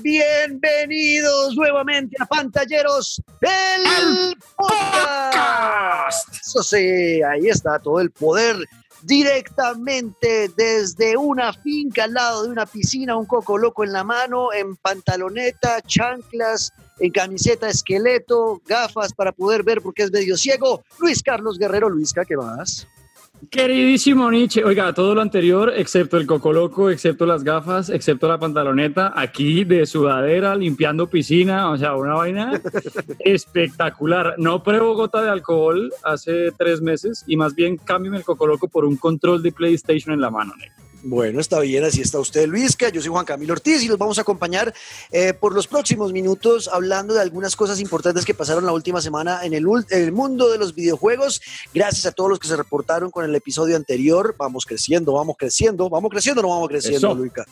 Bienvenidos nuevamente a Pantalleros del podcast. Eso sí, ahí está todo el poder directamente desde una finca al lado de una piscina, un coco loco en la mano, en pantaloneta, chanclas, en camiseta esqueleto, gafas para poder ver porque es medio ciego. Luis Carlos Guerrero, Luisca, ¿qué más? Queridísimo Nietzsche, oiga, todo lo anterior, excepto el coco loco, excepto las gafas, excepto la pantaloneta, aquí de sudadera, limpiando piscina, o sea, una vaina espectacular. No pruebo gota de alcohol hace tres meses y más bien cambio el coco loco por un control de PlayStation en la mano, negro. Bueno, está bien, así está usted, Luisca. Yo soy Juan Camilo Ortiz y los vamos a acompañar eh, por los próximos minutos hablando de algunas cosas importantes que pasaron la última semana en el, el, mundo de los videojuegos. Gracias a todos los que se reportaron con el episodio anterior. Vamos creciendo, vamos creciendo, vamos creciendo, no vamos creciendo, Luisca.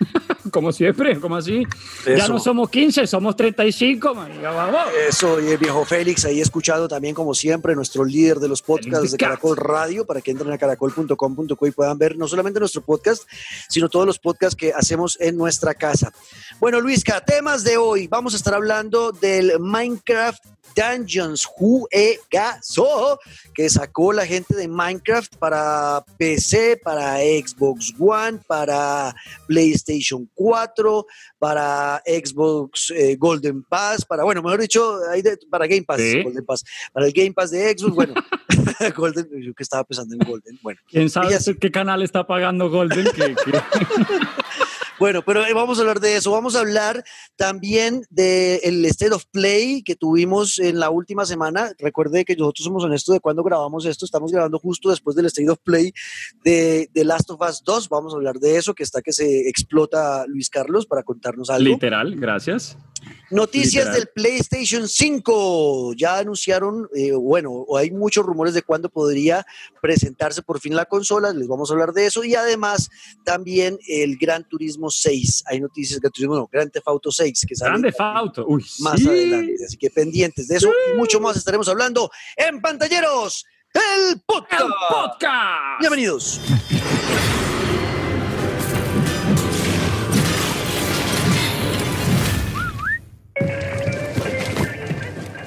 como siempre, como así. Ya no somos 15, somos 35, man. vamos. Eso, y el viejo Félix ahí escuchado también, como siempre, nuestro líder de los podcasts de Caracol Radio, para que entren a caracol.com.co y puedan ver no solamente nuestro podcast, sino todos los podcasts que hacemos en nuestra casa. Bueno, Luisca, temas de hoy. Vamos a estar hablando del Minecraft Dungeons Juegazo que sacó la gente de Minecraft para PC, para Xbox One, para PlayStation 4, para Xbox eh, Golden Pass, para, bueno, mejor dicho, para Game Pass, Golden Pass, para el Game Pass de Xbox, bueno, Golden, yo que estaba pensando en Golden, bueno. ¿Quién sabe qué canal está pagando Golden? Bueno, pero eh, vamos a hablar de eso. Vamos a hablar también del State of Play que tuvimos en la última semana. Recuerde que nosotros somos honestos de cuando grabamos esto. Estamos grabando justo después del State of Play de, de Last of Us 2. Vamos a hablar de eso, que está que se explota Luis Carlos para contarnos algo. Literal, gracias. Noticias del PlayStation 5. Ya anunciaron, eh, bueno, hay muchos rumores de cuándo podría presentarse por fin la consola. Les vamos a hablar de eso. Y además, también el Gran Turismo 6. Hay noticias de Turismo, no, Gran Theft Auto 6. Que sale Auto, Uy, más adelante. Así que pendientes de eso y mucho más estaremos hablando en Pantalleros del podcast. El podcast. Bienvenidos.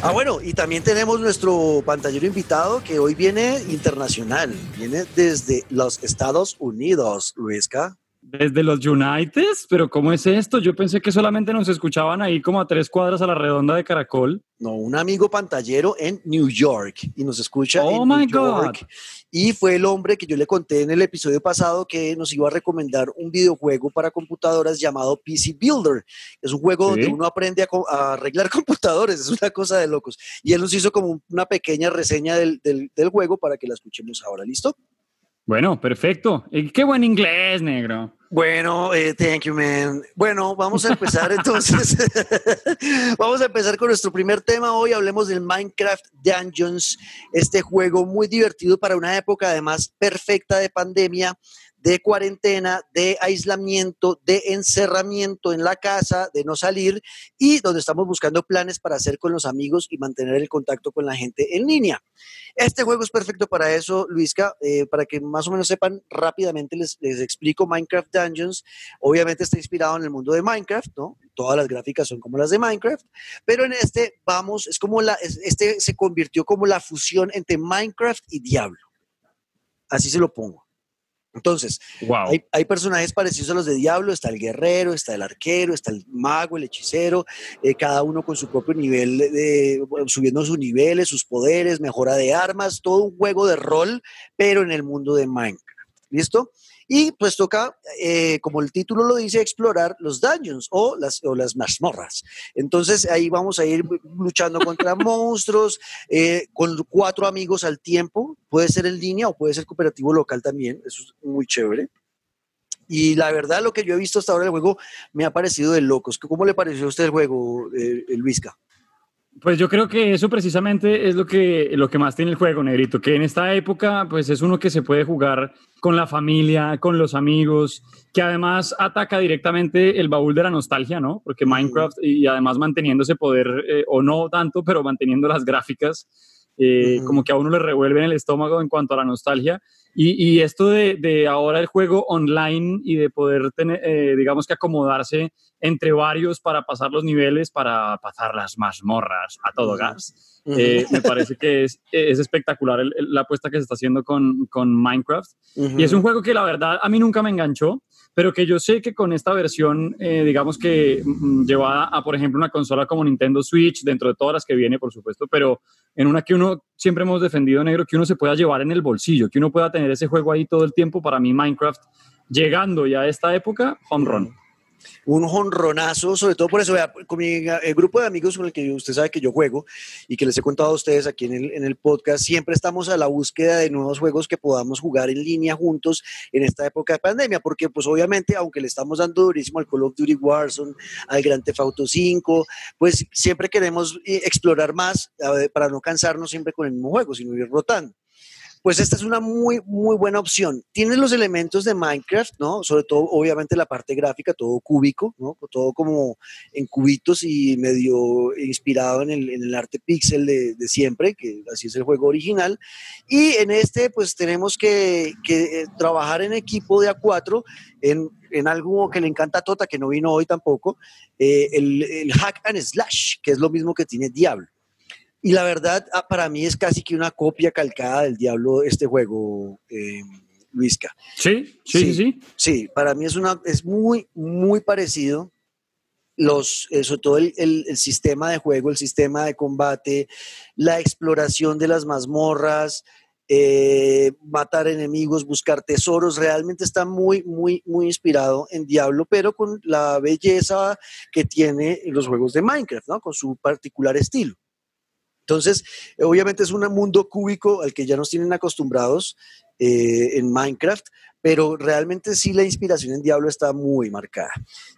Ah, bueno, y también tenemos nuestro pantallero invitado que hoy viene internacional, viene desde los Estados Unidos, Luisca. Desde los United, pero ¿cómo es esto? Yo pensé que solamente nos escuchaban ahí como a tres cuadras a la redonda de Caracol. No, un amigo pantallero en New York y nos escucha oh en my New York. Y fue el hombre que yo le conté en el episodio pasado que nos iba a recomendar un videojuego para computadoras llamado PC Builder. Es un juego donde uno aprende a, arreglar computadores, es una cosa de locos. Y él nos hizo como una pequeña reseña del, del, del juego para que la escuchemos ahora. ¿Listo? Bueno, perfecto. Qué buen inglés, negro. Bueno, eh, thank you, man. Bueno, vamos a empezar entonces. vamos a empezar con nuestro primer tema. Hoy hablemos del Minecraft Dungeons, este juego muy divertido para una época además perfecta de pandemia de cuarentena, de aislamiento, de encerramiento en la casa, de no salir y donde estamos buscando planes para hacer con los amigos y mantener el contacto con la gente en línea. Este juego es perfecto para eso, Luisca, eh, para que más o menos sepan rápidamente les, les explico Minecraft Dungeons. Obviamente está inspirado en el mundo de Minecraft, ¿no? Todas las gráficas son como las de Minecraft, pero en este vamos, es como la, este se convirtió como la fusión entre Minecraft y Diablo. Así se lo pongo. Entonces, hay, personajes parecidos a los de Diablo, está el guerrero, está el arquero, está el mago, el hechicero, eh, cada uno con su propio nivel, de, subiendo sus niveles, sus poderes, mejora de armas, todo un juego de rol, pero en el mundo de Minecraft. ¿Listo? Y pues toca, eh, como el título lo dice, explorar los dungeons o las, o las mazmorras. Entonces ahí vamos a ir luchando contra monstruos, eh, con cuatro amigos al tiempo. Puede ser en línea o puede ser cooperativo local también. Eso es muy chévere. Y la verdad, lo que yo he visto hasta ahora del juego me ha parecido de locos. ¿Cómo le pareció a usted el juego, eh, Luisca? Pues yo creo que eso precisamente es lo que, lo que más tiene el juego, Negrito, que en esta época pues es uno que se puede jugar con la familia, con los amigos, que además ataca directamente el baúl de la nostalgia, ¿no? Porque Minecraft y además manteniendo ese poder, eh, o no tanto, pero manteniendo las gráficas, eh, como que a uno le revuelve en el estómago en cuanto a la nostalgia. Y, esto de, ahora el juego online y de poder tener, eh, digamos que acomodarse entre varios para pasar los niveles, para pasar las mazmorras a todo gas, eh, me parece que es, es espectacular la apuesta que se está haciendo con, con Minecraft. Y es un juego que la verdad a mí nunca me enganchó pero que yo sé que con esta versión, eh, digamos que mm, llevada a, por ejemplo, una consola como Nintendo Switch, dentro de todas las que viene, por supuesto, pero en una que uno siempre hemos defendido, negro, que uno se pueda llevar en el bolsillo, que uno pueda tener ese juego ahí todo el tiempo, para mí Minecraft, llegando ya a esta época, home run un honronazo, sobre todo por eso, vea, con mi el grupo de amigos con el que usted sabe que yo juego y que les he contado a ustedes aquí en el, en el podcast, siempre estamos a la búsqueda de nuevos juegos que podamos jugar en línea juntos en esta época de pandemia, porque pues obviamente, aunque le estamos dando durísimo al Call of Duty Warzone, al Grand Theft Auto 5, pues siempre queremos eh, explorar más para no cansarnos siempre con el mismo juego, sino ir rotando pues esta es una muy, muy buena opción. Tiene los elementos de Minecraft, ¿no? Sobre todo, obviamente, la parte gráfica, todo cúbico, ¿no? Todo como en cubitos y medio inspirado en el, arte pixel de, siempre, que así es el juego original. Y en este, pues tenemos que, eh, trabajar en equipo de A4 en, en, algo que le encanta a Tota, que no vino hoy tampoco, eh, el, el hack and slash, que es lo mismo que tiene Diablo. Y la verdad, ah, para mí es casi que una copia calcada del Diablo este juego, eh, Luisca. ¿Sí? ¿Sí? ¿Sí? Sí, para mí es, una, es muy, muy parecido. Los, eh, sobre todo el, el, sistema de juego, el sistema de combate, la exploración de las mazmorras, eh, matar enemigos, buscar tesoros, realmente está muy, muy, muy inspirado en Diablo, pero con la belleza que tiene los juegos de Minecraft, ¿no? Con su particular estilo. Entonces, obviamente es un mundo cúbico al que ya nos tienen acostumbrados eh, en Minecraft, pero realmente sí la inspiración en Diablo está muy marcada.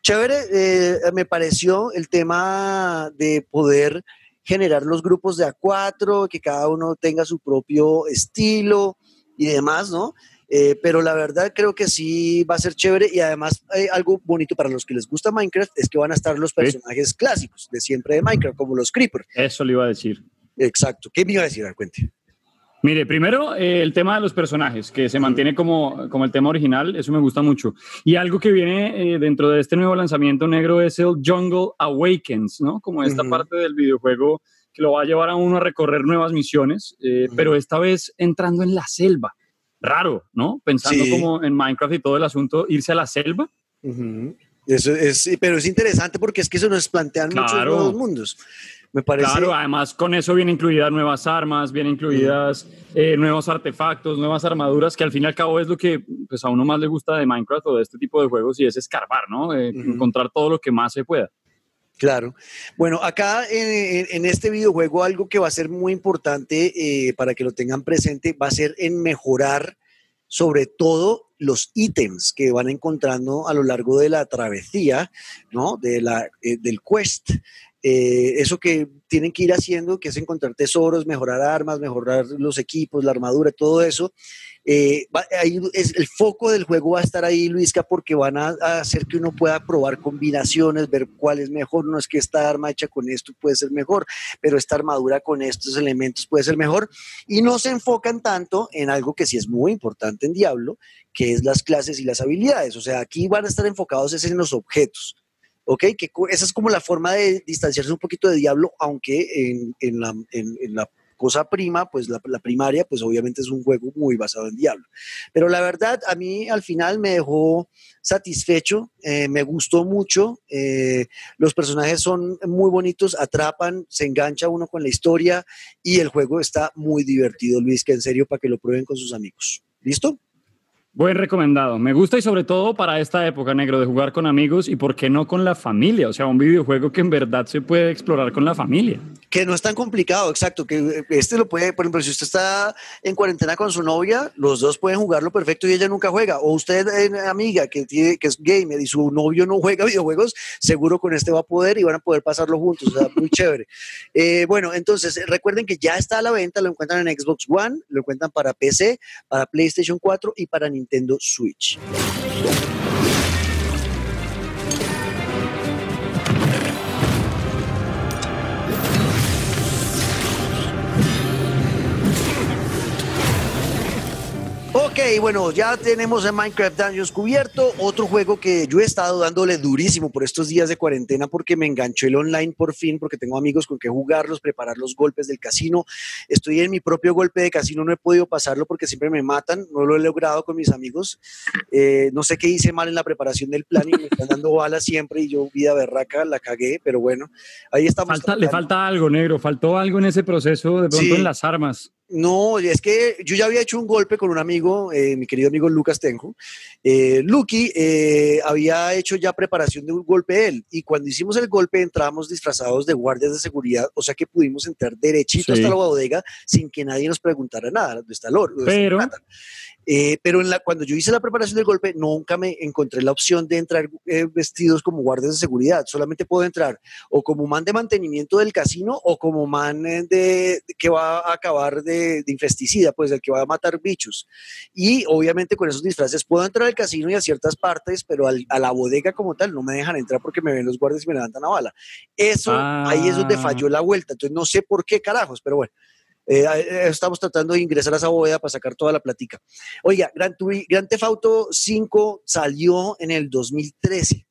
Chévere, eh, me pareció el tema de poder generar los grupos de A4, que cada uno tenga su propio estilo y demás, ¿no? Eh, pero la verdad creo que sí va a ser chévere y además algo bonito para los que les gusta Minecraft es que van a estar los personajes clásicos de siempre de Minecraft, como los Creepers. Eso le iba a decir. Exacto. ¿Qué me iba a decir? cuente. Mire, primero eh, el tema de los personajes, que se mantiene como, como el tema original, eso me gusta mucho. Y algo que viene eh, dentro de este nuevo lanzamiento negro es el Jungle Awakens, ¿no? Como esta parte del videojuego que lo va a llevar a uno a recorrer nuevas misiones, eh, pero esta vez entrando en la selva. Raro, ¿no? Pensando como en Minecraft y todo el asunto, irse a la selva. Eso es, pero es interesante porque es que eso nos plantean muchos nuevos mundos. Claro, además con eso vienen incluidas nuevas armas, vienen incluidas eh, nuevos artefactos, nuevas armaduras, que al fin y al cabo es lo que pues, a uno más le gusta de Minecraft o de este tipo de juegos y es escarbar, ¿no? Eh, encontrar todo lo que más se pueda. Claro. Bueno, acá en, este videojuego algo que va a ser muy importante eh, para que lo tengan presente va a ser en mejorar sobre todo los ítems que van encontrando a lo largo de la travesía, ¿no? De la, del quest. Eh, eso que tienen que ir haciendo, que es encontrar tesoros, mejorar armas, mejorar los equipos, la armadura, todo eso. Eh, es, el foco del juego va a estar ahí, Luisca, porque van a, hacer que uno pueda probar combinaciones, ver cuál es mejor. No es que esta arma hecha con esto puede ser mejor, pero esta armadura con estos elementos puede ser mejor. Y no se enfocan tanto en algo que sí es muy importante en Diablo, que es las clases y las habilidades. O sea, aquí van a estar enfocados en los objetos. ¿Ok? Que esa es como la forma de distanciarse un poquito de Diablo, aunque en, la, cosa prima, pues la, primaria, pues obviamente es un juego muy basado en Diablo. Pero la verdad, a mí al final me dejó satisfecho, eh, me gustó mucho, eh, los personajes son muy bonitos, atrapan, se engancha uno con la historia y el juego está muy divertido, Luis, que en serio para que lo prueben con sus amigos. ¿Listo? Buen recomendado. Me gusta y sobre todo para esta época, negro, de jugar con amigos y por qué no con la familia. O sea, un videojuego que en verdad se puede explorar con la familia. Que no es tan complicado, exacto. Que este lo puede, por ejemplo, si usted está en cuarentena con su novia, los dos pueden jugarlo perfecto y ella nunca juega. O usted, eh, amiga, que, tiene, que es gamer y su novio no juega videojuegos, seguro con este va a poder y van a poder pasarlo juntos. O sea, muy chévere. Eh, bueno, entonces recuerden que ya está a la venta, lo encuentran en Xbox One, lo encuentran para PC, para PlayStation 4 y para Nintendo Nintendo Switch. Ok, bueno, ya tenemos el Minecraft Dungeons cubierto. Otro juego que yo he estado dándole durísimo por estos días de cuarentena porque me enganchó el online por fin, porque tengo amigos con que jugarlos, preparar los golpes del casino. Estoy en mi propio golpe de casino, no he podido pasarlo porque siempre me matan, no lo he logrado con mis amigos. Eh, no sé qué hice mal en la preparación del plan y me están dando balas siempre y yo, vida berraca, la cagué, pero bueno, ahí estamos. le falta algo, negro, faltó algo en ese proceso, de pronto en las armas. No, es que yo ya había hecho un golpe con un amigo, eh, mi querido amigo Lucas Tenjo. Eh, Lucky eh, había hecho ya preparación de un golpe él y cuando hicimos el golpe entramos disfrazados de guardias de seguridad, o sea que pudimos entrar derechito hasta la bodega sin que nadie nos preguntara nada, ¿dónde está el oro? Pero, eh, pero en la, cuando yo hice la preparación del golpe, nunca me encontré la opción de entrar eh, vestidos como guardias de seguridad. Solamente puedo entrar o como man de mantenimiento del casino o como man eh, de, que va a acabar de, infesticida, pues el que va a matar bichos. Y obviamente con esos disfraces puedo entrar al casino y a ciertas partes, pero a la bodega como tal no me dejan entrar porque me ven los guardias y me levantan a bala. Eso, ahí es donde ah. falló la vuelta. Entonces no sé por qué carajos, pero bueno. Eh, eh, estamos tratando de ingresar a esa bóveda para sacar toda la platica. Oiga, Gran, Gran Auto 5 salió en el 2013.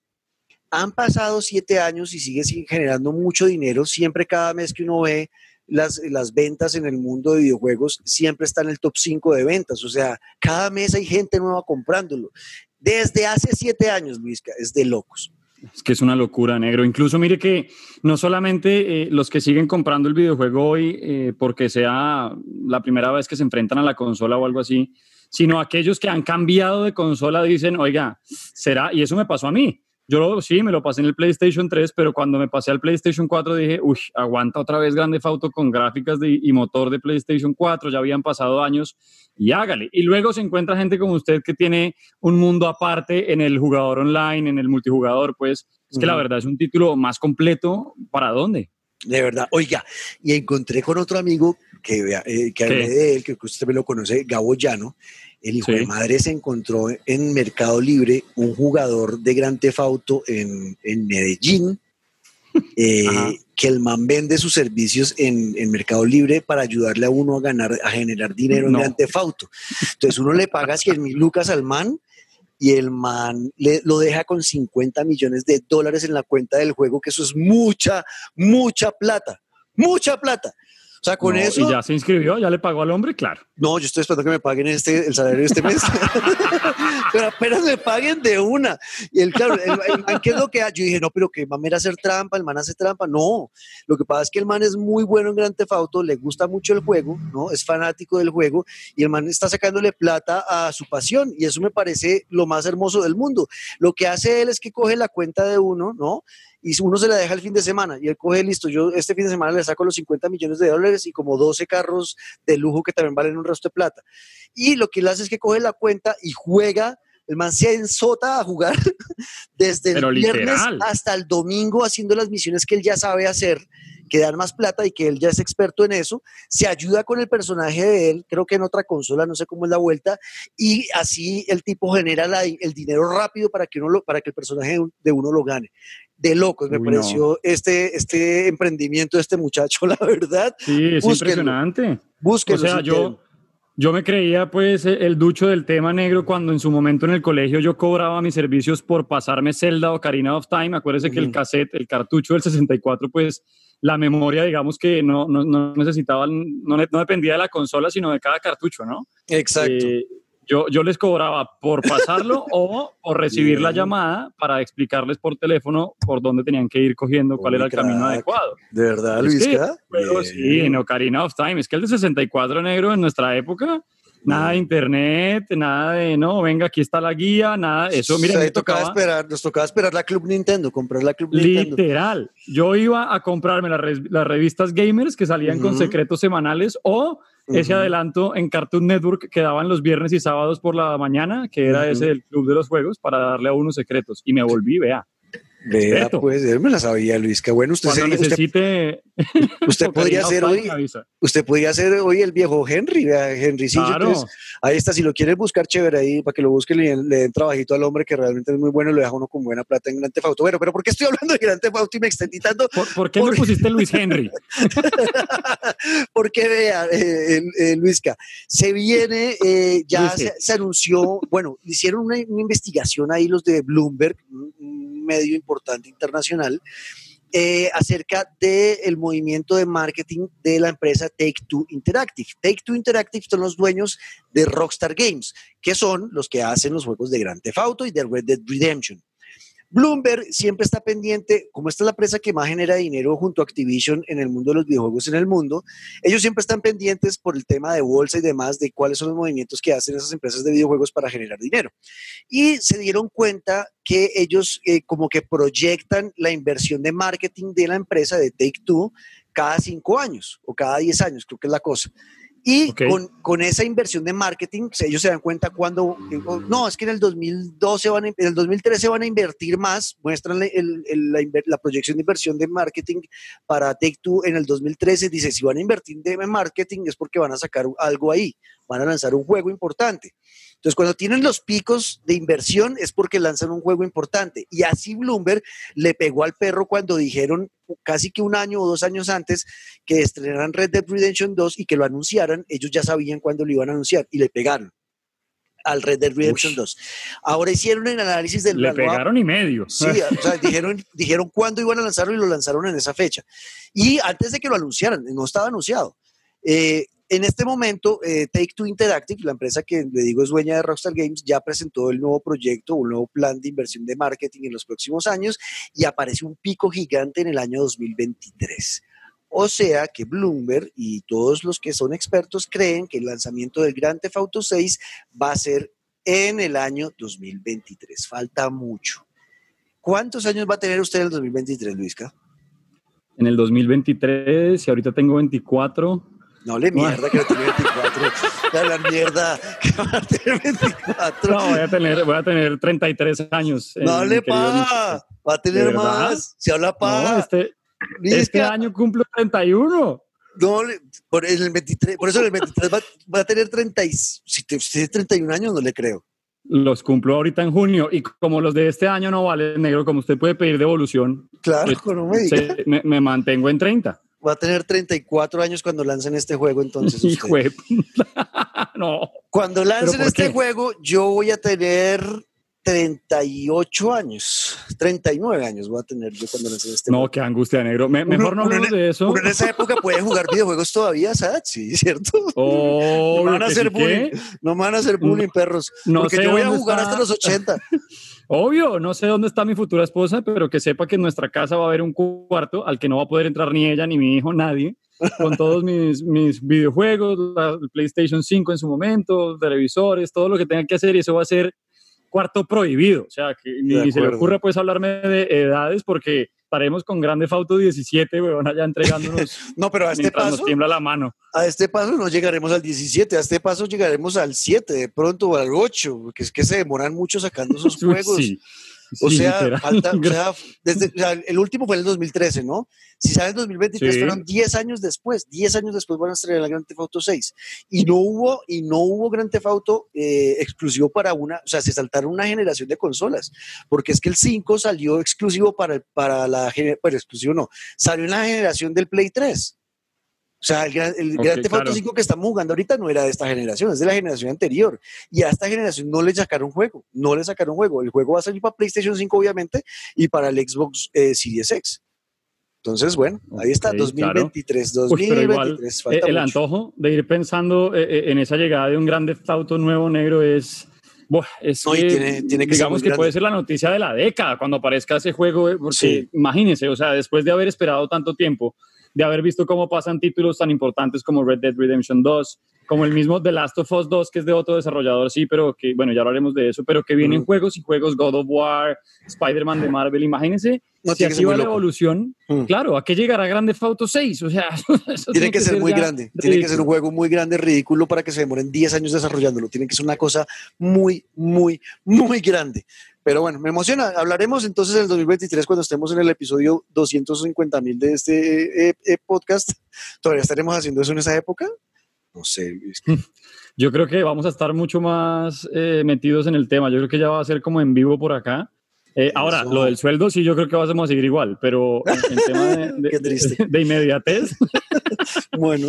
Han pasado siete años y sigue generando mucho dinero. Siempre cada mes que uno ve las, ventas en el mundo de videojuegos, siempre está en el top 5 de ventas. O sea, cada mes hay gente nueva comprándolo. Desde hace siete años, Luis, es de locos. Es que es una locura, negro. Incluso mire que no solamente eh, los que siguen comprando el videojuego hoy eh, porque sea la primera vez que se enfrentan a la consola o algo así, sino aquellos que han cambiado de consola dicen, oiga, será, y eso me pasó a mí. Yo sí, me lo pasé en el PlayStation 3, pero cuando me pasé al PlayStation 4 dije, uy, aguanta otra vez Grande Auto con gráficas y motor de PlayStation 4, ya habían pasado años y hágale. Y luego se encuentra gente como usted que tiene un mundo aparte en el jugador online, en el multijugador, pues es que la verdad es un título más completo. ¿Para dónde? De verdad. Oiga, y encontré con otro amigo que, eh, que hablé de él, que usted me lo conoce, Gabo Llano. El hijo de madre se encontró en Mercado Libre un jugador de Gran Tefauto en, en Medellín eh, que el man vende sus servicios en, en, Mercado Libre para ayudarle a uno a ganar, a generar dinero en Grand Entonces uno le paga 100 mil lucas al man y el man le, lo deja con 50 millones de dólares en la cuenta del juego, que eso es mucha, mucha plata, mucha plata. O sea, con eso. ¿Y ya se inscribió? ¿Ya le pagó al hombre? Claro. No, yo estoy esperando que me paguen este, el salario de este mes. pero apenas me paguen de una. Y el, claro, el, man, ¿qué es lo que hace? Yo dije, no, pero que man era hacer trampa, el man hace trampa. No. Lo que pasa es que el man es muy bueno en Grand Theft Auto, le gusta mucho el juego, ¿no? Es fanático del juego y el man está sacándole plata a su pasión. Y eso me parece lo más hermoso del mundo. Lo que hace él es que coge la cuenta de uno, ¿no? Y uno se la deja el fin de semana y él coge, listo, yo este fin de semana le saco los 50 millones de dólares y como 12 carros de lujo que también valen un resto de plata. Y lo que él hace es que coge la cuenta y juega el man se ensota a jugar desde el viernes hasta el domingo haciendo las misiones que él ya sabe hacer que dan más plata y que él ya es experto en eso, se ayuda con el personaje de él, creo que en otra consola, no sé cómo es la vuelta, y así el tipo genera el dinero rápido para que, uno lo, para que el personaje de uno lo gane. De locos me pareció este, este emprendimiento de este muchacho, la verdad. Sí, es impresionante. Búsquenlo. O sea, yo, yo me creía pues e, el ducho del tema negro cuando en su momento en el colegio yo cobraba mis servicios por pasarme Zelda o Karina of Time. Acuérdese que el cassette, el cartucho del 64, pues la memoria, digamos que no, no, no necesitaba, no, no, dependía de la consola, sino de cada cartucho, ¿no? Exacto. Eh, yo, yo les cobraba por pasarlo o por recibir la llamada para explicarles por teléfono por dónde tenían que ir cogiendo, cuál era el camino adecuado. ¿De verdad, Luis? sí, en Ocarina of Time. Es que el de 64 negro en nuestra época Nada de internet, nada de, no, venga, aquí está la guía, nada, eso, miren, me tocaba, esperar, nos tocaba esperar la Club Nintendo, comprar la Club Nintendo. Literal, yo iba a comprarme las, revistas gamers que salían con secretos semanales o ese adelanto en Cartoon Network que daban los viernes y sábados por la mañana, que era ese del Club de los Juegos, para darle a unos secretos, y me volví, vea. Vea, pues, él me la sabía, Luis. Qué bueno. Usted, Cuando necesite. Usted, podría ser hoy. Usted podría ser hoy el viejo Henry, vea, Henry claro. ahí está. Si lo quiere buscar, chévere ahí, para que lo busque, le, le den trabajito al hombre que realmente es muy bueno y lo deja uno con buena plata en Gran Tefauto. Bueno, pero ¿por qué estoy hablando de Gran Tefauto y me extendí tanto? ¿Por, qué me pusiste Luis Henry? Porque vea, eh, eh, Luisca, se viene, eh, ya se, anunció, bueno, hicieron una, una investigación ahí los de Bloomberg, medio importante internacional, eh, acerca del movimiento de marketing de la empresa Take Two Interactive. Take Two Interactive son los dueños de Rockstar Games, que son los que hacen los juegos de Grand Theft Auto y de Red Dead Redemption. Bloomberg siempre está pendiente, como esta es la empresa que más genera dinero junto a Activision en el mundo de los videojuegos en el mundo, ellos siempre están pendientes por el tema de bolsa y demás de cuáles son los movimientos que hacen esas empresas de videojuegos para generar dinero. Y se dieron cuenta que ellos eh, como que proyectan la inversión de marketing de la empresa de Take Two cada cinco años o cada diez años, creo que es la cosa. Y con, con, esa inversión de marketing, ellos se dan cuenta cuando, no, es que en el 2012, van en el 2013 van a invertir más, muestran el, la, la, proyección de inversión de marketing para Take Two en el 2013, dice, si van a invertir de marketing es porque van a sacar algo ahí, van a lanzar un juego importante. Entonces, cuando tienen los picos de inversión es porque lanzan un juego importante. Y así Bloomberg le pegó al perro cuando dijeron casi que un año o dos años antes que estrenaran Red Dead Redemption 2 y que lo anunciaran, ellos ya sabían cuándo lo iban a anunciar y le pegaron al Red Dead Redemption 2. Ahora hicieron el análisis del... Le pegaron y medio. Sí, o sea, dijeron, dijeron cuándo iban a lanzarlo y lo lanzaron en esa fecha. Y antes de que lo anunciaran, no estaba anunciado. Eh, en este momento, eh, Take Two Interactive, la empresa que le digo es dueña de Rockstar Games, ya presentó el nuevo proyecto, un nuevo plan de inversión de marketing en los próximos años y aparece un pico gigante en el año 2023. O sea que Bloomberg y todos los que son expertos creen que el lanzamiento del Grand Theft Auto 6 va a ser en el año 2023. Falta mucho. ¿Cuántos años va a tener usted en el 2023, Luisca? En el 2023, si ahorita tengo 24, no le mierda que no tiene 24. la mierda que va a tener 24. No, voy a tener, voy a tener 33 años. No le pa, va a tener más. Se habla pa. este, este año cumple 31. No, por, el 23, por eso el 23 va, a tener 30. Si tiene 31 años, no le creo. Los cumplo ahorita en junio y como los de este año no valen negro, como usted puede pedir devolución, claro, pues, no me, me, me mantengo en 30 va a tener 34 años cuando lancen este juego, entonces. Hijo no. Cuando lancen este juego, yo voy a tener 38 años, 39 años voy a tener yo cuando lancen este no, juego. No, qué angustia, negro. mejor no hablemos de eso. Uno en esa época puede jugar videojuegos todavía, ¿sabes? Sí, ¿cierto? Oh, no van a hacer bullying, no van a hacer bullying, perros. No porque yo voy a jugar hasta los 80. Obvio, no sé dónde está mi futura esposa, pero que sepa que en nuestra casa va a haber un cuarto al que no va a poder entrar ni ella, ni mi hijo, nadie, con todos mis, mis videojuegos, la PlayStation 5 en su momento, televisores, todo lo que tenga que hacer, y eso va a ser cuarto prohibido. O sea, que ni, se le ocurra pues hablarme de edades porque estaremos con Grande Fauto 17, weón, allá entregándonos. no, pero a este paso. Nos tiembla la mano. A este paso no llegaremos al 17, a este paso llegaremos al 7, de pronto o al 8, porque es que se demoran mucho sacando esos juegos. Sí. O, sea, falta, o sea, desde, el último fue en el 2013, ¿no? Si sale en 2023, fueron 10 años después, 10 años después van a estrenar el Grand Theft Auto 6. Y no hubo, y no hubo Grand Theft Auto eh, exclusivo para una, o sea, se saltaron una generación de consolas, porque es que el 5 salió exclusivo para, para la, bueno, exclusivo no, salió en la generación del Play 3. O sea, el, el Grand Theft Auto 5 que estamos jugando ahorita no era de esta generación, es de la generación anterior. Y a esta generación no le sacaron juego, no le sacaron juego. El juego va a salir para PlayStation 5, obviamente, y para el Xbox eh, Series X. Entonces, bueno, ahí está, 2023, 2023. Eh, el antojo de ir pensando eh, en esa llegada de un Theft Auto nuevo negro es... es que, tiene, que digamos que puede ser la noticia de la década cuando aparezca ese juego, porque imagínense, o sea, después de haber esperado tanto tiempo, de haber visto cómo pasan títulos tan importantes como Red Dead Redemption 2, como el mismo The Last of Us 2, que es de otro desarrollador, sí, pero que, bueno, ya hablaremos de eso, pero que vienen juegos y juegos God of War, Spider-Man de Marvel, imagínense, no si así va la evolución, claro, ¿a qué llegará Grande Auto 6? O sea, tiene, que, ser, muy grande, tiene que ser un juego muy grande, ridículo, para que se demoren 10 años desarrollándolo, tiene que ser una cosa muy, muy, muy grande. Pero bueno, me emociona. Hablaremos entonces en el 2023 cuando estemos en el episodio 250 mil de este eh, eh, podcast. ¿Todavía estaremos haciendo eso en esa época? No sé. Yo creo que vamos a estar mucho más eh, metidos en el tema. Yo creo que ya va a ser como en vivo por acá. Eh, ahora, lo del sueldo sí yo creo que vamos a seguir igual, pero en, tema de, de, inmediatez. bueno,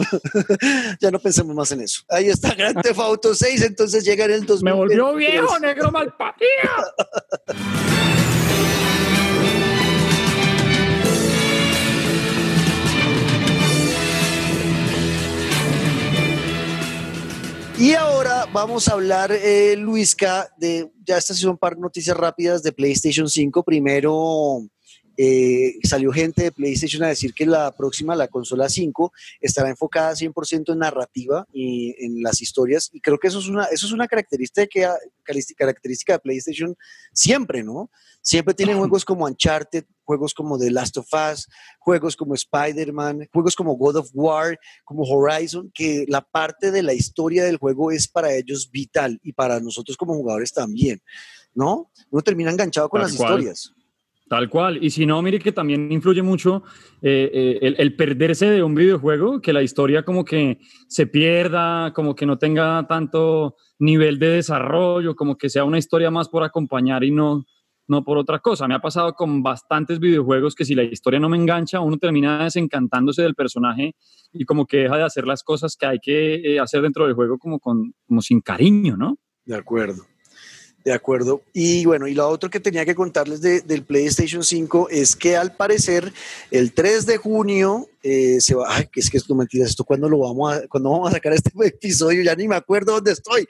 ya no pensemos más en eso. Ahí está Grand Theft Auto 6, entonces llega en el 2023. Me volvió viejo, negro malparido. Y ahora vamos a hablar, eh, Luisca, de, ya estas son un par de noticias rápidas de PlayStation 5. Primero, eh, salió gente de PlayStation a decir que la próxima, la consola 5, estará enfocada 100% en narrativa y en las historias. Y creo que eso es una, eso es una característica, característica de PlayStation siempre, ¿no? Siempre tienen juegos como Uncharted, juegos como The Last of Us, juegos como Spider-Man, juegos como God of War, como Horizon, que la parte de la historia del juego es para ellos vital y para nosotros como jugadores también, ¿no? Uno termina enganchado con las historias. Tal cual. Y si no, mire que también influye mucho eh, eh, el, el, perderse de un videojuego, que la historia como que se pierda, como que no tenga tanto nivel de desarrollo, como que sea una historia más por acompañar y no, no por otra cosa. Me ha pasado con bastantes videojuegos que si la historia no me engancha, uno termina desencantándose del personaje y como que deja de hacer las cosas que hay que eh, hacer dentro del juego como, con, como sin cariño, ¿no? De acuerdo. De acuerdo. Y bueno, y lo otro que tenía que contarles del PlayStation 5 es que al parecer el 3 de junio eh, se va. Ay, que es que esto mentira. ¿Esto cuándo lo vamos a, cuando vamos a sacar este episodio? Ya ni me acuerdo dónde estoy.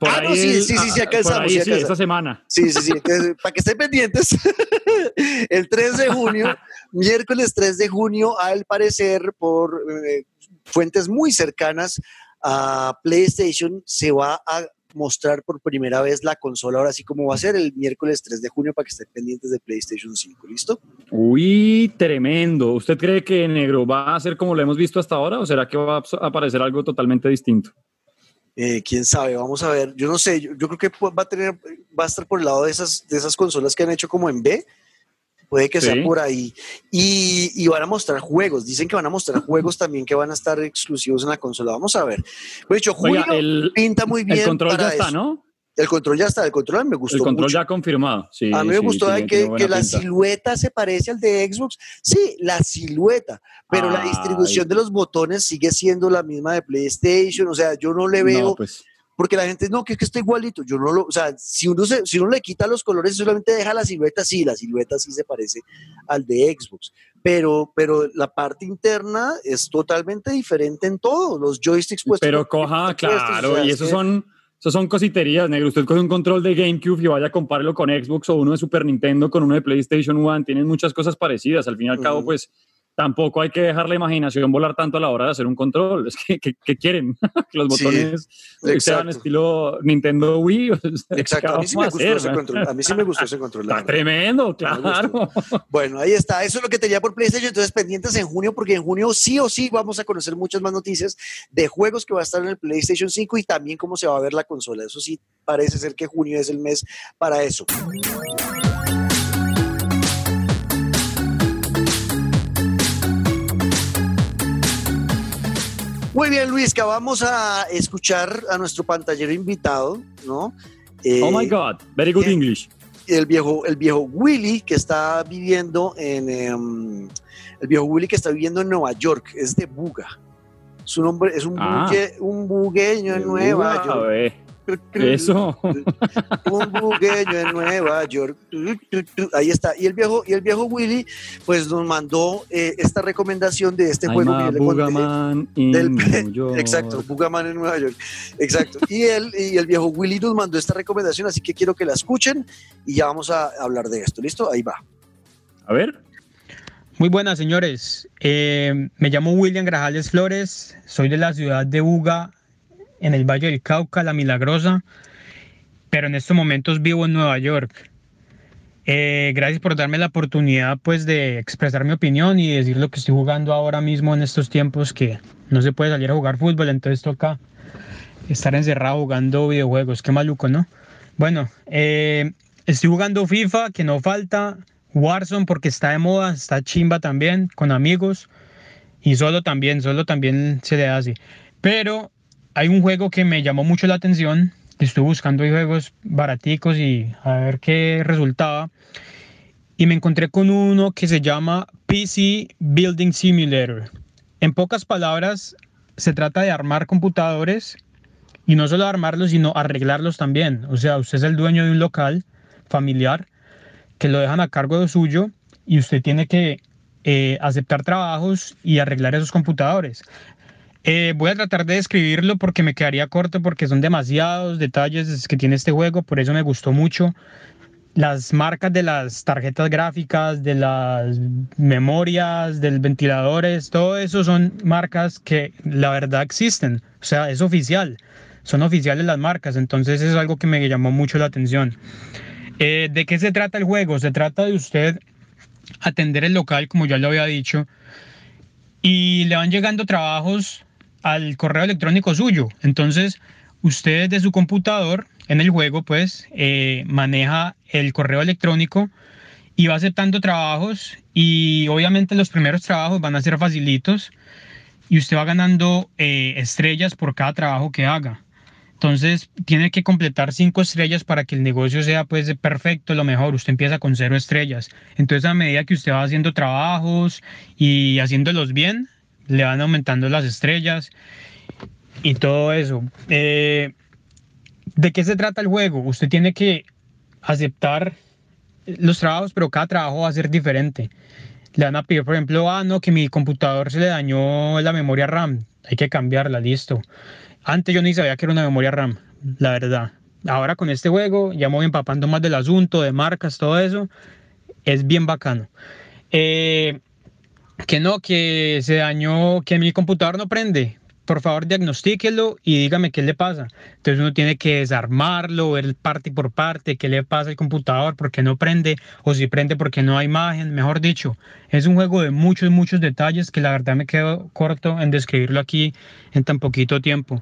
Por ah, no, sí, sí, sí, sí, acá estamos. Sí, esta semana. Sí, sí, sí. para que estén pendientes, el 3 de junio, miércoles 3 de junio, al parecer, por eh, fuentes muy cercanas a PlayStation, se va a mostrar por primera vez la consola, ahora sí como va a ser el miércoles 3 de junio para que estén pendientes de PlayStation 5, ¿listo? Uy, tremendo. ¿Usted cree que negro va a ser como lo hemos visto hasta ahora o será que va a aparecer algo totalmente distinto? Eh, quién sabe, vamos a ver. Yo no sé, yo, yo creo que va a tener, va a estar por el lado de esas, de esas consolas que han hecho como en B, puede que sea por ahí. Y, van a mostrar juegos, dicen que van a mostrar juegos también que van a estar exclusivos en la consola. Vamos a ver. De hecho, Julio pinta muy bien. El control ya está, ¿no? El control ya está, el control me gustó. El control ya confirmado. Sí, a mí me gustó que, la silueta se parece al de Xbox. Sí, la silueta, pero la distribución de los botones sigue siendo la misma de PlayStation. O sea, yo no le veo. pues porque la gente, no, que es que está igualito. Yo no lo, o sea, si uno, se, si uno le quita los colores solamente deja la silueta, sí, la silueta sí se parece al de Xbox. Pero, pero la parte interna es totalmente diferente en todo. Los joysticks puestos. Pero coja, claro, y esos son. Esos son cositerías, negro. Usted coge un control de GameCube y vaya a compararlo con Xbox o uno de Super Nintendo con uno de PlayStation One. Tienen muchas cosas parecidas. Al fin y al cabo, pues tampoco hay que dejar la imaginación volar tanto a la hora de hacer un control. Es que, que, quieren que los botones sean estilo Nintendo Wii. Exacto, a mí, sí me gustó ese control. a mí sí me gustó ese control. Está tremendo, claro. Bueno, ahí está. Eso es lo que tenía por PlayStation. Entonces, pendientes en junio, porque en junio sí o sí vamos a conocer muchas más noticias de juegos que va a estar en el PlayStation 5 y también cómo se va a ver la consola. Eso sí, parece ser que junio es el mes para eso. Muy bien, Luis, que vamos a escuchar a nuestro pantallero invitado, ¿no? oh my God, very good English. El viejo, el viejo Willy que está viviendo en em, el viejo Willy que está viviendo en Nueva York, es de Buga. Su nombre es un, ah. un bugueño en Nueva York. Eso. Un bugueño en Nueva York. Ahí está. Y el viejo, y el viejo Willy, pues nos mandó eh, esta recomendación de este juego que Bugaman en Nueva York. Exacto, Bugaman en Nueva York. Exacto. Y él y el viejo Willy nos mandó esta recomendación, así que quiero que la escuchen y ya vamos a hablar de esto. ¿Listo? Ahí va. A ver. Muy buenas, señores. Eh, me llamo William Grajales Flores, soy de la ciudad de Buga, en el Valle del Cauca, La Milagrosa, pero en estos momentos vivo en Nueva York. Eh, gracias por darme la oportunidad pues de expresar mi opinión y decir lo que estoy jugando ahora mismo en estos tiempos que no se puede salir a jugar fútbol, entonces toca estar encerrado jugando videojuegos, qué maluco, ¿no? Bueno, eh, estoy jugando FIFA, que no falta, Warzone porque está de moda, está chimba también, con amigos, y solo también, solo también se le hace. Pero hay un juego que me llamó mucho la atención, estuve buscando juegos baraticos y a ver qué resultaba, y me encontré con uno que se llama PC Building Simulator. En pocas palabras, se trata de armar computadores y no solo armarlos, sino arreglarlos también. O sea, usted es el dueño de un local familiar que lo dejan a cargo de suyo y usted tiene que eh, aceptar trabajos y arreglar esos computadores. Eh, voy a tratar de describirlo porque me quedaría corto porque son demasiados detalles que tiene este juego, por eso me gustó mucho. Las marcas de las tarjetas gráficas, de las memorias, del ventiladores, todo eso son marcas que la verdad existen, o sea, es oficial, son oficiales las marcas, entonces es algo que me llamó mucho la atención. Eh, ¿De qué se trata el juego? Se trata de usted atender el local, como ya lo había dicho, y le van llegando trabajos al correo electrónico suyo. Entonces, usted de su computador en el juego, pues, eh, maneja el correo electrónico y va aceptando trabajos y obviamente los primeros trabajos van a ser facilitos y usted va ganando eh, estrellas por cada trabajo que haga. Entonces tiene que completar cinco estrellas para que el negocio sea pues perfecto, lo mejor. Usted empieza con cero estrellas. Entonces a medida que usted va haciendo trabajos y haciéndolos bien, le van aumentando las estrellas y todo eso. Eh, ¿De qué se trata el juego? Usted tiene que aceptar los trabajos, pero cada trabajo va a ser diferente. Le van a pedir, por ejemplo, ah, no, que mi computador se le dañó la memoria RAM, hay que cambiarla, listo. Antes yo ni sabía que era una memoria RAM, la verdad. Ahora con este juego ya me voy empapando más del asunto, de marcas, todo eso. Es bien bacano. Eh, que no, que se dañó, que mi computador no prende. Por favor, diagnostíquelo y dígame qué le pasa. Entonces uno tiene que desarmarlo, ver parte por parte, qué le pasa al computador, por qué no prende, o si prende porque no hay imagen. Mejor dicho, es un juego de muchos, muchos detalles que la verdad me quedo corto en describirlo aquí en tan poquito tiempo.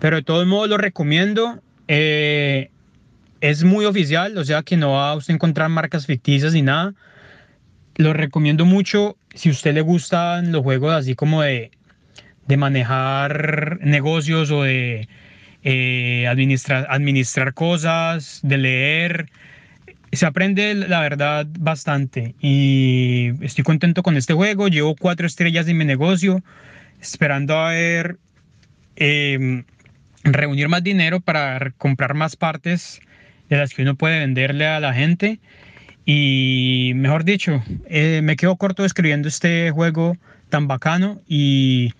Pero de todos modos lo recomiendo. Eh, es muy oficial, o sea que no va a usted encontrar marcas ficticias ni nada. Lo recomiendo mucho si a usted le gustan los juegos así como de de manejar negocios o de eh, administrar, cosas, de leer. Se aprende, la verdad, bastante y estoy contento con este juego. Llevo cuatro estrellas en mi negocio, esperando a ver, em, reunir más dinero para comprar más partes de las que uno puede venderle a la gente. Y mejor dicho, eh, me quedo corto escribiendo este juego tan bacano y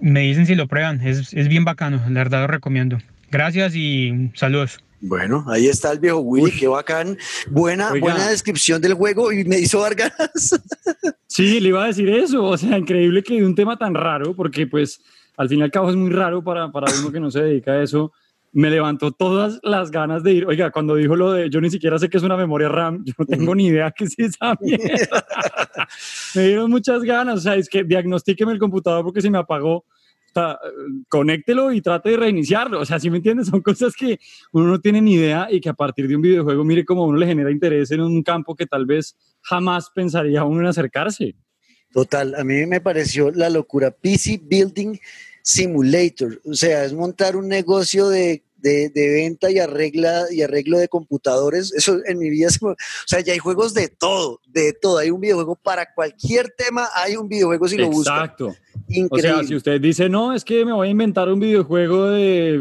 me dicen si lo prueban, es, es bien bacano, la verdad lo recomiendo. Gracias y saludos. Bueno, ahí está el viejo Willy, qué bacán. Buena, buena descripción del juego y me hizo dar ganas. Sí, le iba a decir eso. O sea, increíble que un tema tan raro, porque pues al fin y al cabo es muy raro para, para uno que no se dedica a eso. Me levantó todas las ganas de ir. Oiga, cuando dijo lo de yo ni siquiera sé qué es una memoria RAM, yo no tengo ni idea qué es esa mierda. me dieron muchas ganas. O sea, es que diagnostíqueme el computador porque se me apagó conéctelo y trate de reiniciarlo. O sea, si me entiendes? Son cosas que uno no tiene ni idea y que a partir de un videojuego, mire cómo uno le genera interés en un campo que tal vez jamás pensaría uno en acercarse. Total, a mí me pareció la locura. PC Building Simulator, o sea, es montar un negocio de de, venta y, arregla, y arreglo de computadores. Eso en mi vida, o sea, ya hay juegos de todo, de todo. Hay un videojuego para cualquier tema, hay un videojuego si lo buscan. Exacto. Increíble. O sea, si usted dice, no, es que me voy a inventar un videojuego de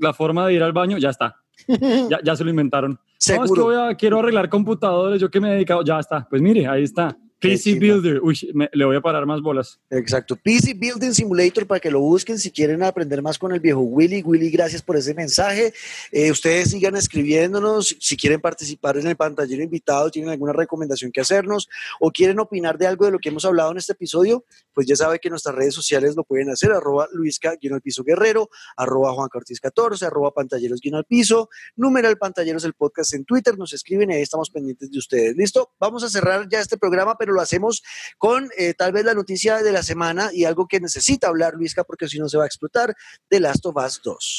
la, forma de ir al baño, ya está. ya, ya se lo inventaron. No, es que voy a, quiero arreglar computadores, yo que me he dedicado, ya está. Pues mire, ahí está. PC Builder, uy, le voy a parar más bolas. Exacto, PC Building Simulator para que lo busquen si quieren aprender más con el viejo Willy. Willy, gracias por ese mensaje. Eh, ustedes sigan escribiéndonos si quieren participar en el pantallero invitado, tienen alguna recomendación que hacernos o quieren opinar de algo de lo que hemos hablado en este episodio, pues ya sabe que nuestras redes sociales lo pueden hacer, arroba luisca guion al piso guerrero, arroba juan 14, arroba pantalleros guion al piso, numeral pantalleros el podcast en Twitter, nos escriben y ahí estamos pendientes de ustedes. ¿Listo? Vamos a cerrar ya este programa, pero lo hacemos con eh, tal vez la noticia de la semana y algo que necesita hablar Luisca porque si no se va a explotar, de Last of Us 2.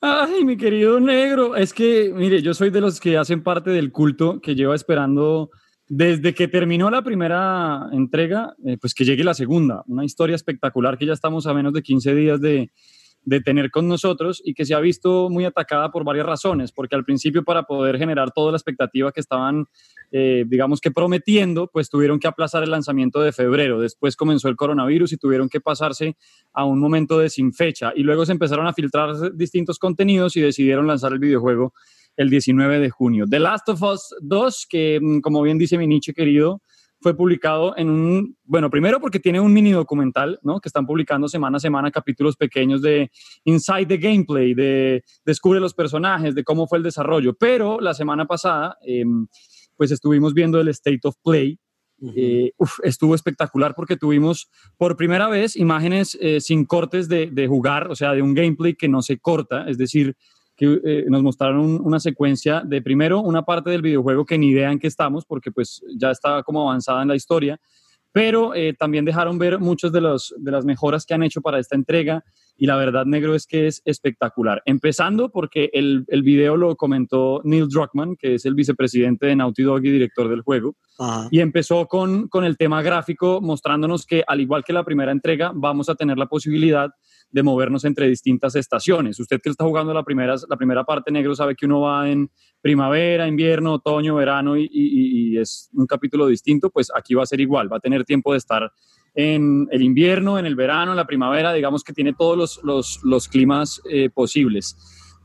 Ay, mi querido negro, es que, mire, yo soy de los que hacen parte del culto que lleva esperando desde que terminó la primera entrega, eh, pues que llegue la segunda. Una historia espectacular que ya estamos a menos de 15 días de, de tener con nosotros y que se ha visto muy atacada por varias razones, porque al principio para poder generar toda la expectativa que estaban, eh, digamos que prometiendo, pues tuvieron que aplazar el lanzamiento de febrero, después comenzó el coronavirus y tuvieron que pasarse a un momento de sin fecha y luego se empezaron a filtrar distintos contenidos y decidieron lanzar el videojuego el 19 de junio. The Last of Us 2, que mm, como bien dice mi niche querido, fue publicado en un, bueno, primero porque tiene un mini documental, ¿no? Que están publicando semana a semana capítulos pequeños de Inside the Gameplay, de Descubre los personajes, de cómo fue el desarrollo. Pero la semana pasada, em, pues estuvimos viendo el State of Play. Eh, estuvo espectacular porque tuvimos por primera vez imágenes eh, sin cortes de, de jugar, o sea, de un gameplay que no se corta, es decir, que eh, nos mostraron una secuencia de primero una parte del videojuego que ni idea en qué estamos, porque pues ya estaba como avanzada en la historia, pero eh, también dejaron ver muchas de, los, de las mejoras que han hecho para esta entrega y la verdad negro es que es espectacular. Empezando porque el, el video lo comentó Neil Druckmann, que es el vicepresidente de Naughty Dog y director del juego, y empezó con, con el tema gráfico mostrándonos que al igual que la primera entrega vamos a tener la posibilidad de movernos entre distintas estaciones. Usted que está jugando la primera, la primera parte negro sabe que uno va en primavera, invierno, otoño, verano y, es un capítulo distinto, pues aquí va a ser igual, va a tener tiempo de estar en el invierno, en el verano, en la primavera, digamos que tiene todos los, los, climas eh, posibles.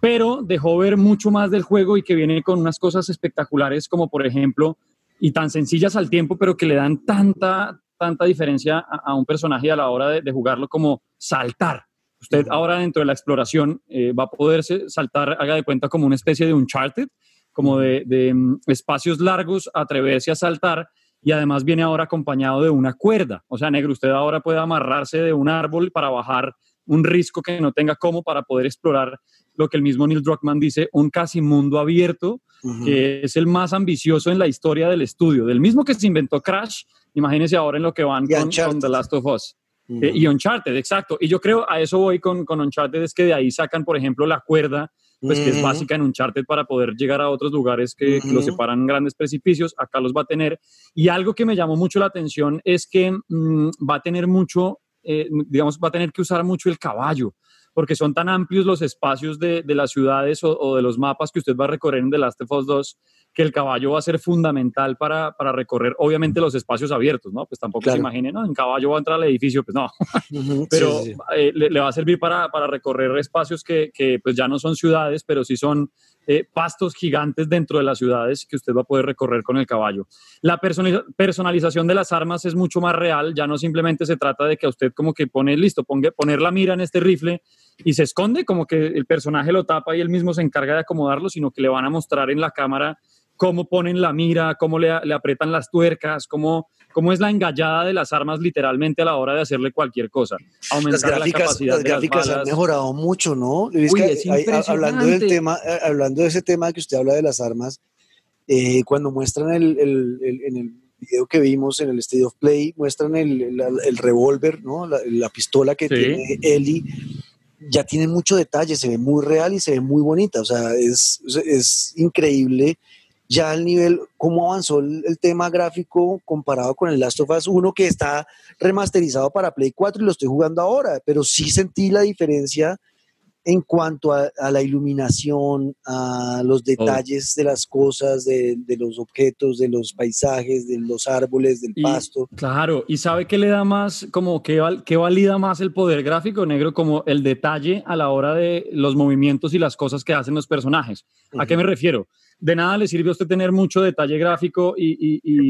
Pero dejó ver mucho más del juego y que viene con unas cosas espectaculares como por ejemplo, y tan sencillas al tiempo, pero que le dan tanta, tanta diferencia a, un personaje a la hora de, de jugarlo como saltar. Usted ahora dentro de la exploración eh, va a poderse saltar, haga de cuenta, como una especie de Uncharted, como de, mm, espacios largos, atreverse a saltar y además viene ahora acompañado de una cuerda. O sea, negro, usted ahora puede amarrarse de un árbol para bajar un risco que no tenga cómo para poder explorar lo que el mismo Neil Druckmann dice, un casi mundo abierto, que es el más ambicioso en la historia del estudio, del mismo que se inventó Crash, imagínense ahora en lo que van con The Last of Us. Eh, y Uncharted, exacto. Y yo creo, a eso voy con, con Uncharted, es que de ahí sacan, por ejemplo, la cuerda, pues que es básica en Uncharted para poder llegar a otros lugares que, lo separan grandes precipicios, acá los va a tener. Y algo que me llamó mucho la atención es que mm, va a tener mucho, eh, digamos, va a tener que usar mucho el caballo porque son tan amplios los espacios de, de las ciudades o, o, de los mapas que usted va a recorrer en The Last of Us 2 que el caballo va a ser fundamental para, para recorrer, obviamente, los espacios abiertos, ¿no? Pues tampoco se imaginen, ¿no? En caballo va a entrar al edificio, pues no. pero eh, le, va a servir para, para recorrer espacios que, que, pues ya no son ciudades, pero sí son eh, pastos gigantes dentro de las ciudades que usted va a poder recorrer con el caballo. La personalización de las armas es mucho más real, ya no simplemente se trata de que a usted como que pone, listo, ponga, poner la mira en este rifle y se esconde, como que el personaje lo tapa y él mismo se encarga de acomodarlo, sino que le van a mostrar en la cámara cómo ponen la mira, cómo le, le aprietan las tuercas, cómo, cómo es la engallada de las armas literalmente a la hora de hacerle cualquier cosa. Aumentar las gráficas, la capacidad las gráficas han mejorado mucho, ¿no? Uy, es hablando, del tema, eh, hablando de ese tema que usted habla de las armas, eh, cuando muestran el, el, en el video que vimos en el State of Play, muestran el, el revólver, ¿no? La, la, pistola que tiene Ellie ya tiene mucho detalle, se ve muy real y se ve muy bonita, o sea, es, es increíble ya al nivel, cómo avanzó el, tema gráfico comparado con el Last of Us 1 que está remasterizado para Play 4 y lo estoy jugando ahora, pero sí sentí la diferencia en cuanto a, la iluminación, a los detalles de las cosas, de, los objetos, de los paisajes, de los árboles, del pasto. Claro, y sabe que le da más, como que, que valida más el poder gráfico negro, como el detalle a la hora de los movimientos y las cosas que hacen los personajes. ¿A qué me refiero? De nada le sirve a usted tener mucho detalle gráfico y,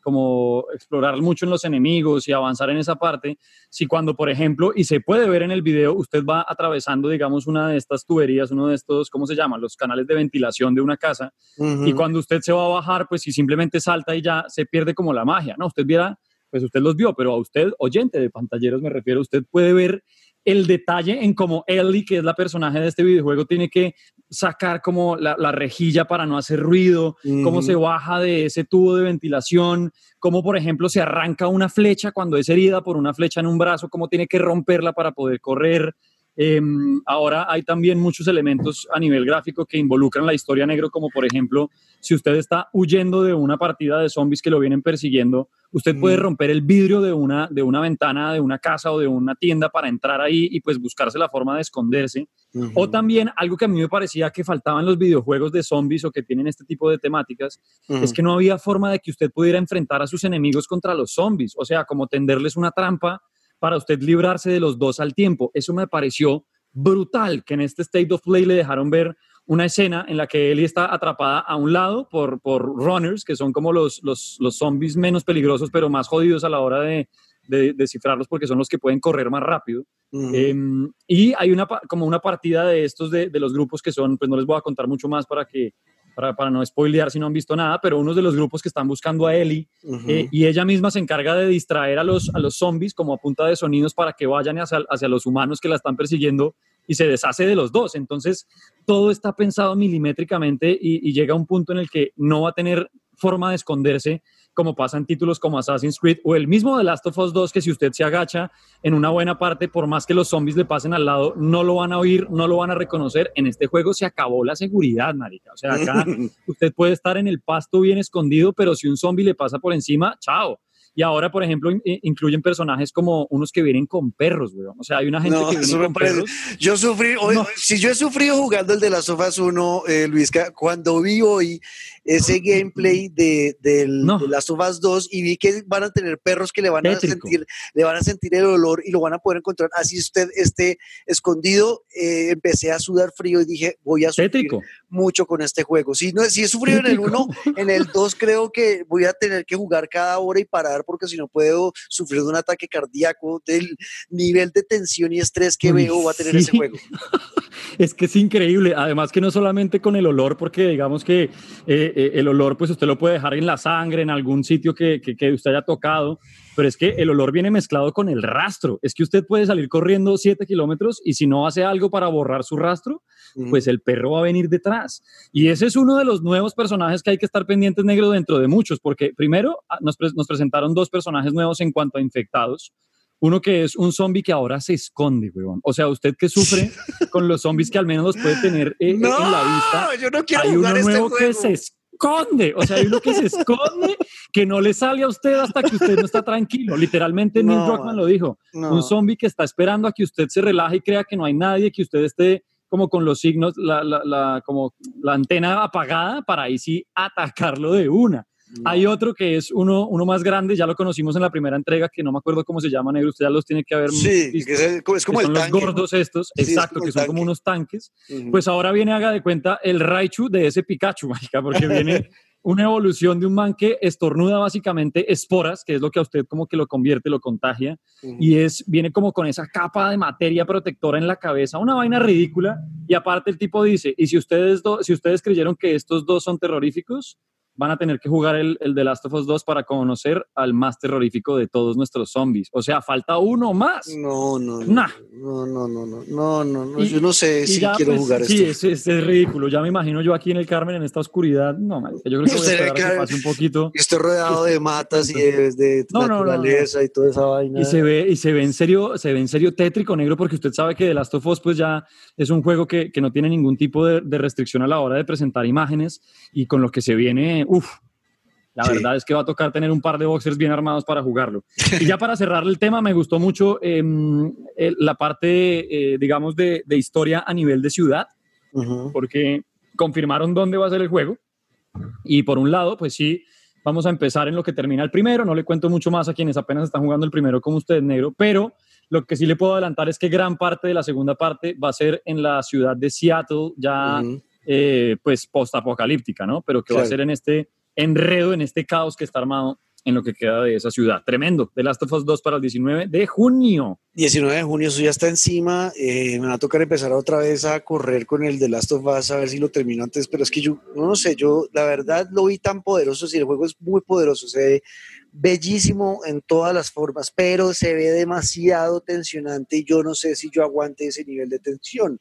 como explorar mucho en los enemigos y avanzar en esa parte, si cuando, por ejemplo, y se puede ver en el video, usted va atravesando, digamos, una de estas tuberías, uno de estos, ¿cómo se llaman? Los canales de ventilación de una casa, y cuando usted se va a bajar, pues si simplemente salta y ya se pierde como la magia, ¿no? Usted viera, pues usted los vio, pero a usted, oyente de pantalleros me refiero, usted puede ver el detalle en cómo Ellie, que es la personaje de este videojuego, tiene que sacar como la, rejilla para no hacer ruido, cómo se baja de ese tubo de ventilación, cómo por ejemplo se arranca una flecha cuando es herida por una flecha en un brazo, cómo tiene que romperla para poder correr. Em, ahora hay también muchos elementos a nivel gráfico que involucran la historia negro, como por ejemplo, si usted está huyendo de una partida de zombies que lo vienen persiguiendo, usted puede romper el vidrio de una, de una ventana de una casa o de una tienda para entrar ahí y pues buscarse la forma de esconderse. O también algo que a mí me parecía que faltaba en los videojuegos de zombies o que tienen este tipo de temáticas, es que no había forma de que usted pudiera enfrentar a sus enemigos contra los zombies, o sea, como tenderles una trampa para usted librarse de los dos al tiempo. Eso me pareció brutal, que en este State of Play le dejaron ver una escena en la que Ellie está atrapada a un lado por, por runners, que son como los, los, los zombies menos peligrosos, pero más jodidos a la hora de, de descifrarlos porque son los que pueden correr más rápido. Em, y hay una, como una partida de estos de, de, los grupos que son, pues no les voy a contar mucho más para que para, para, no spoilear si no han visto nada, pero uno de los grupos que están buscando a Ellie eh, y ella misma se encarga de distraer a los, a los zombies como a punta de sonidos para que vayan hacia, hacia los humanos que la están persiguiendo y se deshace de los dos. Entonces, todo está pensado milimétricamente y, y llega a un punto en el que no va a tener forma de esconderse como pasa en títulos como Assassin's Creed o el mismo The Last of Us 2, que si usted se agacha en una buena parte, por más que los zombies le pasen al lado, no lo van a oír, no lo van a reconocer. En este juego se acabó la seguridad, marica. O sea, acá usted puede estar en el pasto bien escondido, pero si un zombie le pasa por encima, chao. Y ahora, por ejemplo, incluyen personajes como unos que vienen con perros, weón. O sea, hay una gente que viene con perros. Yo sufrí, si yo he sufrido jugando el de las sofas 1, eh, Luis, cuando vi hoy ese gameplay de, del, de las sofas 2 y vi que van a tener perros que le van a sentir, le van a sentir el olor y lo van a poder encontrar. Así usted esté escondido, eh, empecé a sudar frío y dije, voy a sufrir mucho con este juego. Si, no, si he sufrido en el 1, en el 2 creo que voy a tener que jugar cada hora y parar porque si no puedo sufrir de un ataque cardíaco del nivel de tensión y estrés que veo va a tener ese juego. es que es increíble, además que no solamente con el olor, porque digamos que eh, eh, el olor pues usted lo puede dejar en la sangre, en algún sitio que, que, que usted haya tocado, pero es que el olor viene mezclado con el rastro. Es que usted puede salir corriendo 7 kilómetros y si no hace algo para borrar su rastro, pues el perro va a venir detrás. Y ese es uno de los nuevos personajes que hay que estar pendientes negro dentro de muchos, porque primero ah, nos, nos presentaron dos personajes nuevos en cuanto a infectados. Uno que es un zombie que ahora se esconde, weón. O sea, usted que sufre con los zombies que al menos los puede tener eh, no, en la vista. Yo no quiero hay jugar uno este nuevo juego. que se esconde. O sea, hay uno que se esconde que no le sale a usted hasta que usted no está tranquilo. Literalmente No, Neil Druckmann lo dijo. no. Un zombie que está esperando a que usted se relaje y crea que no hay nadie, que usted esté como con los signos, la, la, la- como la antena apagada para ahí sí atacarlo de una. Hay otro que es uno, uno más grande, ya lo conocimos en la primera entrega, que no me acuerdo cómo se llama, negro, usted ya los tiene que haber Sí, visto, que es, el- es como que el son tanque. los gordos estos, Sí, es exacto, como que son como tanque. unos tanques. Ujú. Pues ahora viene, haga de cuenta, el Raichu de ese Pikachu, marica, porque viene una evolución de un man que estornuda básicamente esporas, que es lo que a usted como que lo convierte, lo contagia, Ujú. y es, viene como con esa capa de materia protectora en la cabeza, una vaina ridícula, y aparte el tipo dice, y si ustedes, do- si ustedes creyeron que estos dos son terroríficos, van a tener que jugar el, el The Last of Us 2 para conocer al más terrorífico de todos nuestros zombies. O sea, falta uno más. No, no, no, Nah. no, no, no, no, no, no, no, Y- yo no sé si ya, quiero pues, jugar sí, esto. es, es, es ridículo. Ya me imagino yo aquí en el Carmen, en esta oscuridad. No, marica, yo creo que voy a esperar que pase un poquito. Estoy rodeado de matas y de, de No, no, no, naturaleza y toda esa vaina. Y se ve, y se ve en serio, se ve en serio tétrico negro, porque usted sabe que The Last of Us pues ya es un juego que, que no tiene ningún tipo de, de restricción a la hora de presentar imágenes y con lo que se viene, uff, la Sí. verdad es que va a tocar tener un par de boxers bien armados para jugarlo. Y ya para cerrar el tema, me gustó mucho el- la parte, eh, digamos, de, de historia a nivel de ciudad, porque confirmaron dónde va a ser el juego. Y por un lado, pues sí, vamos a empezar en lo que termina el primero. No le cuento mucho más a quienes apenas están jugando el primero como usted, negro, pero lo que sí le puedo adelantar es que gran parte de la segunda parte va a ser en la ciudad de Seattle, ya. Eh, pues post-apocalíptica, ¿no? Pero que va a ser en este enredo, en este caos que está armado en lo que queda de esa ciudad. Tremendo. The Last of Us 2 para el 19 de junio. 19 de junio, eso ya está encima. eh, me va a tocar empezar otra vez a correr con el de Last of Us a ver si lo termino antes. Pero es que yo no, no sé, yo la verdad lo vi tan poderoso. Si el juego es muy poderoso, se ve bellísimo en todas las formas, pero se ve demasiado tensionante y yo no sé si yo aguante ese nivel de tensión.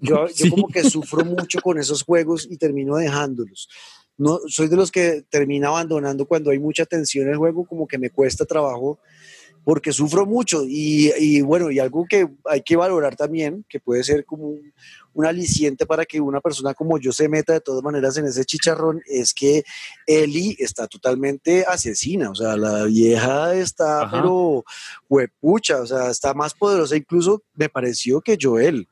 Yo, yo como que sufro mucho con esos juegos y termino dejándolos. No, soy de los que termina abandonando cuando hay mucha tensión en el juego, como que me cuesta trabajo porque sufro mucho y, bueno, y algo que hay que valorar también, que puede ser como un, aliciente para que una persona como yo se meta de todas maneras en ese chicharrón, es que Eli está totalmente asesina, o sea, la vieja está, pero huepucha, o sea, está más poderosa incluso, me pareció que Joel.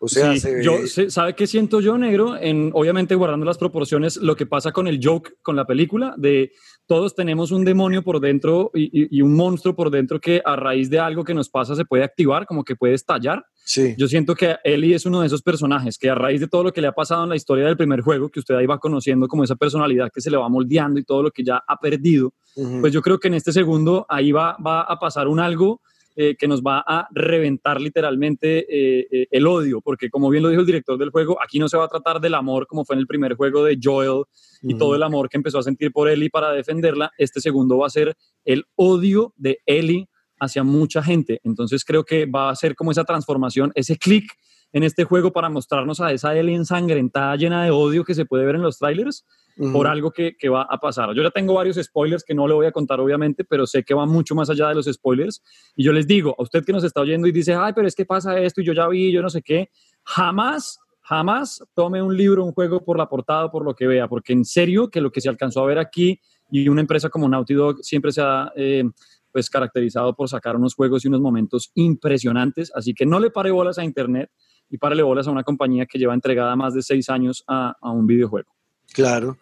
O sea, yo, ¿sabe qué siento yo, negro? En, obviamente guardando las proporciones, lo que pasa con el joke, con la película, de todos tenemos un demonio por dentro y, un monstruo por dentro que a raíz de algo que nos pasa se puede activar, como que puede estallar. Sí. Yo siento que Ellie es uno de esos personajes que a raíz de todo lo que le ha pasado en la historia del primer juego, que usted ahí va conociendo como esa personalidad que se le va moldeando y todo lo que ya ha perdido, pues yo creo que en este segundo ahí va, va a pasar un algo eh, que nos va a reventar literalmente eh, eh, el odio, porque como bien lo dijo el director del juego, aquí no se va a tratar del amor como fue en el primer juego de Joel y todo el amor que empezó a sentir por Ellie para defenderla, este segundo va a ser el odio de Ellie hacia mucha gente. Entonces creo que va a ser como esa transformación, ese clic en este juego para mostrarnos a esa Ellie ensangrentada, llena de odio que se puede ver en los trailers por algo que, que, va a pasar. Yo ya tengo varios spoilers que no le voy a contar, obviamente, pero sé que va mucho más allá de los spoilers. Y yo les digo, a usted que nos está oyendo y dice, ay, pero es que pasa esto y yo ya vi, yo no sé qué, jamás, jamás tome un libro, un juego por la portada por lo que vea, porque en serio que lo que se alcanzó a ver aquí y una empresa como Naughty Dog siempre se ha... Eh, pues caracterizado por sacar unos juegos y unos momentos impresionantes, así que no le pare bolas a Internet y párele bolas a una compañía que lleva entregada más de seis años a, a un videojuego. Claro.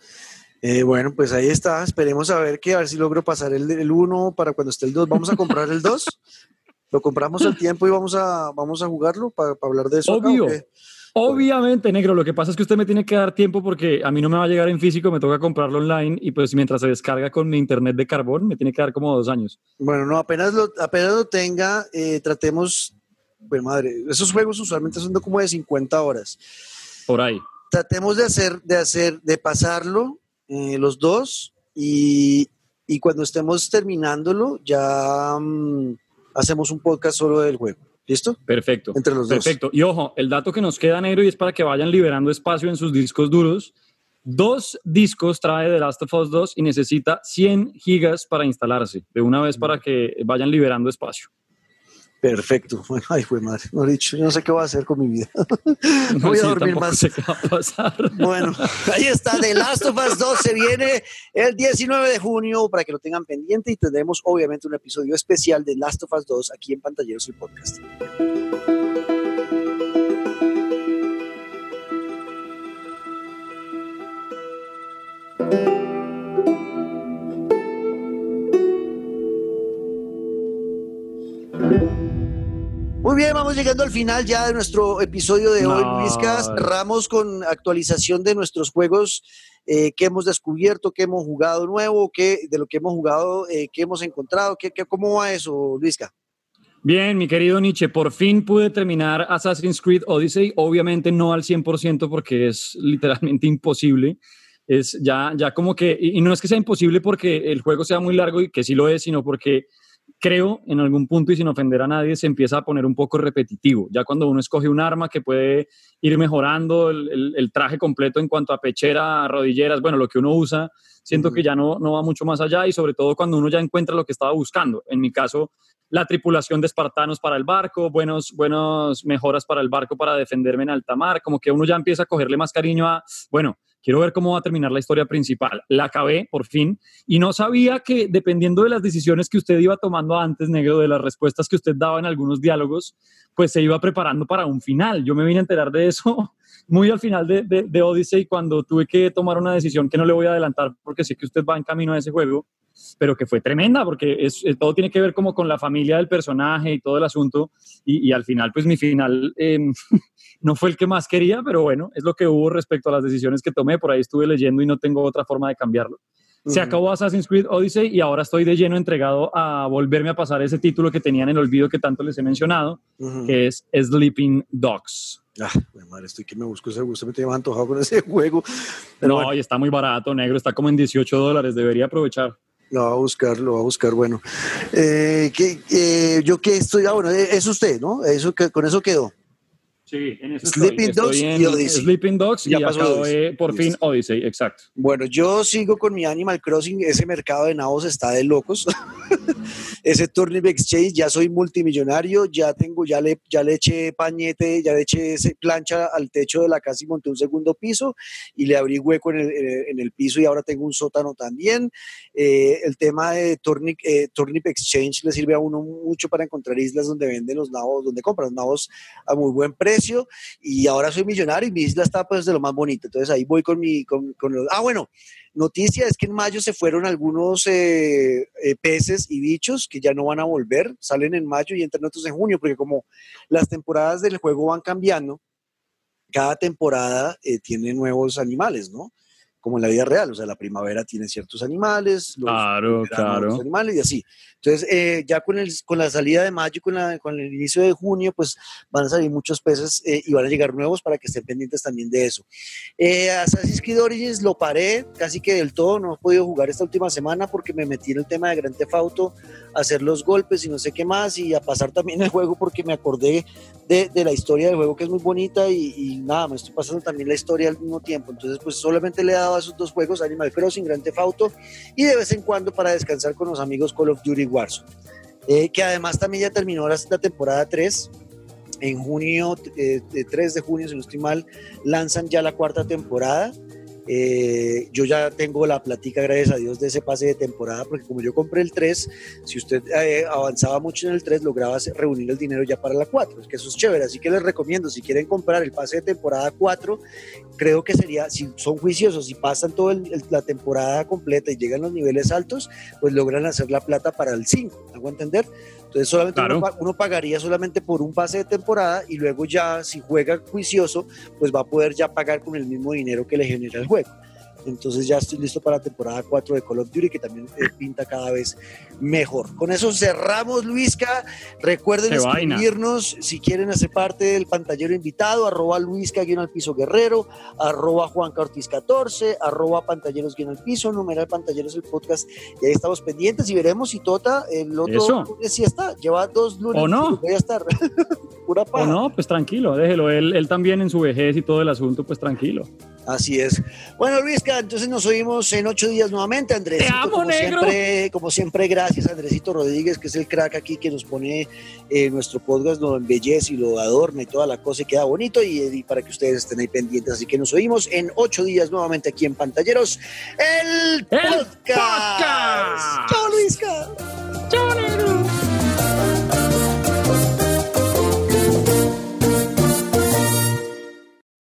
Eh, bueno, pues ahí está. Esperemos a ver que a ver si logro pasar el 1 para cuando esté el 2. ¿Vamos a comprar el 2? ¿Lo compramos al tiempo y vamos a, vamos a jugarlo para, hablar de eso? Obvio. Obviamente, negro. Lo que pasa es que usted me tiene que dar tiempo porque a mí no me va a llegar en físico, me toca comprarlo online y pues mientras se descarga con mi internet de carbón, me tiene que dar como dos años. Bueno, no, apenas lo, apenas lo tenga, eh, tratemos, pues madre, esos juegos usualmente son de como de 50 horas. Por ahí tratemos de hacer, de hacer, de pasarlo eh, los dos y, cuando estemos terminándolo ya mm, hacemos un podcast solo del juego. ¿Listo? Perfecto. Entre los dos. Perfecto. Y ojo, el dato que nos queda negro y es para que vayan liberando espacio en sus discos duros. Dos discos trae The Last of Us 2 y necesita 100 gigas para instalarse, de una vez para que vayan liberando espacio. Perfecto. Bueno, ay, fue madre. No he dicho, yo no sé qué voy a hacer con mi vida. voy a dormir más. Sé qué va a pasar. Bueno, ahí está. The Last of Us 2 se viene el 19 de junio para que lo tengan pendiente y tendremos obviamente un episodio especial de Last of Us 2 aquí en Pantalleros y Podcast. Muy bien, vamos llegando al final ya de nuestro episodio de hoy, Luiscas. Cerramos con actualización de nuestros juegos eh, que hemos descubierto, que hemos jugado nuevo, que, de lo que hemos jugado, eh, que hemos encontrado. Que, ¿Cómo va eso, Luisca? Bien, mi querido Nietzsche, por fin pude terminar Assassin's Creed Odyssey. Obviamente no al 100% porque es literalmente imposible. Es ya, ya como que, y no es que sea imposible porque el juego sea muy largo y que sí lo es, sino porque creo en algún punto y sin ofender a nadie se empieza a poner un poco repetitivo. Ya cuando uno escoge un arma que puede ir mejorando el, traje completo en cuanto a pechera, rodilleras, bueno, lo que uno usa, siento que ya no, no va mucho más allá y sobre todo cuando uno ya encuentra lo que estaba buscando. En mi caso, la tripulación de espartanos para el barco, buenos, buenos mejoras para el barco para defenderme en alta mar, como que uno ya empieza a cogerle más cariño a, bueno, quiero ver cómo va a terminar la historia principal. La acabé por fin y no sabía que dependiendo de las decisiones que usted iba tomando antes, negro, de las respuestas que usted daba en algunos diálogos, pues se iba preparando para un final. Yo me vine a enterar de eso muy al final de, de, de Odyssey cuando tuve que tomar una decisión que no le voy a adelantar porque sé que usted va en camino a ese juego pero que fue tremenda porque es, eh, todo tiene que ver como con la familia del personaje y todo el asunto y, al final pues mi final em, no fue el que más quería, pero bueno, es lo que hubo respecto a las decisiones que tomé, por ahí estuve leyendo y no tengo otra forma de cambiarlo. Se acabó Assassin's Creed Odyssey y ahora estoy de lleno entregado a volverme a pasar ese título que tenían en el olvido que tanto les he mencionado, que es Sleeping Dogs. Ah, madre, estoy que me busco ese gusto, me tengo antojado con ese juego. no, y está muy barato, negro, está como en 18 dólares, debería aprovechar. Lo va a buscar, lo va a buscar. Bueno, eh, que, eh, yo que estoy, ah, bueno, es usted, ¿no? Eso, que, con eso quedó. Sí, en eso Sleeping estoy. Dogs Estoy y Odyssey. Sleeping Dogs Ya y pasó acabé por fin Listo. Odyssey, exacto. Bueno, yo sigo con mi Animal Crossing, ese mercado de nabos está de locos. ese Turnip Exchange, ya soy multimillonario, ya tengo, ya le, ya le eché pañete, ya le eché plancha al techo de la casa y monté un segundo piso y le abrí hueco en el- en el piso y ahora tengo un sótano también. Eh, el tema de Turnip, eh, Turnip Exchange le sirve a uno mucho para encontrar islas donde venden los nabos, donde compran los nabos a muy buen precio y ahora soy millonario y mi isla está pues de lo más bonito. Entonces ahí voy con mi, con, con los, ah bueno, noticia es que en mayo se fueron algunos eh, eh, peces y bichos que ya no van a volver, salen en mayo y entran otros en junio, porque como las temporadas del juego van cambiando, cada temporada eh, tiene nuevos animales, ¿no? Como en la vida real, o sea, la primavera tiene ciertos animales, los Claro, claro. otros animales y así. Entonces, eh, ya con, el, con la salida de mayo y con, la- con el inicio de junio, pues van a salir muchos peces eh, y van a llegar nuevos para que estén pendientes también de eso. Eh, Assassin's Creed Origins lo paré casi que del todo, no he podido jugar esta última semana porque me metí en el tema de Grand Theft Auto, a hacer los golpes y no sé qué más, y a pasar también el juego porque me acordé de, de la historia del juego que es muy bonita y, y nada, me estoy pasando también la historia al mismo tiempo. Entonces, pues solamente le he dado a esos dos juegos, Animal Crossing, Grand Theft Auto, y de vez en cuando para descansar con los amigos Call of Duty Warzone. Eh, que además también ya terminó la, temporada 3. En junio, eh, de 3 de junio, si no estoy lanzan ya la cuarta temporada. Eh, yo ya tengo la platica, gracias a Dios, de ese pase de temporada, porque como yo compré el 3, si usted eh, avanzaba mucho en el 3, lograba reunir el dinero ya para la 4. Es que eso es chévere, así que les recomiendo, si quieren comprar el pase de temporada 4, creo que sería, si son juiciosos, si pasan toda la temporada completa y llegan a los niveles altos, pues logran hacer la plata para el 5, ¿hago entender? Entonces solamente Claro. uno, pa- uno pagaría solamente por un pase de temporada y luego ya si juega juicioso, pues va a poder ya pagar con el mismo dinero que le genera el juego. Entonces ya estoy listo para la temporada 4 de Call of Duty, que también eh, pinta cada vez mejor. Con eso cerramos, Luisca. Recuerden Qué vaina. si quieren hacer parte del pantallero invitado, arroba Luisca guion al piso guerrero, arroba Juan Ortiz 14, arroba pantalleros guion al piso, numeral pantalleros el podcast. Y ahí estamos pendientes y veremos si Tota el otro Eso. lunes sí está. Lleva dos lunes. ¿O no? Voy a estar. Pura paja. O no, pues tranquilo, déjelo. Él, él también en su vejez y todo el asunto, pues tranquilo. Así es. Bueno, Luisca, entonces nos oímos en ocho días nuevamente. Andresito, amo, como negro. siempre, como siempre, gracias gracias a Andresito Rodríguez, que es el crack aquí que nos pone eh, nuestro podcast, lo embellece y lo adorna y toda la cosa y queda bonito y, para que ustedes estén ahí pendientes. Así que nos oímos en ocho días nuevamente aquí en Pantalleros, el, el podcast. podcast. Luisca.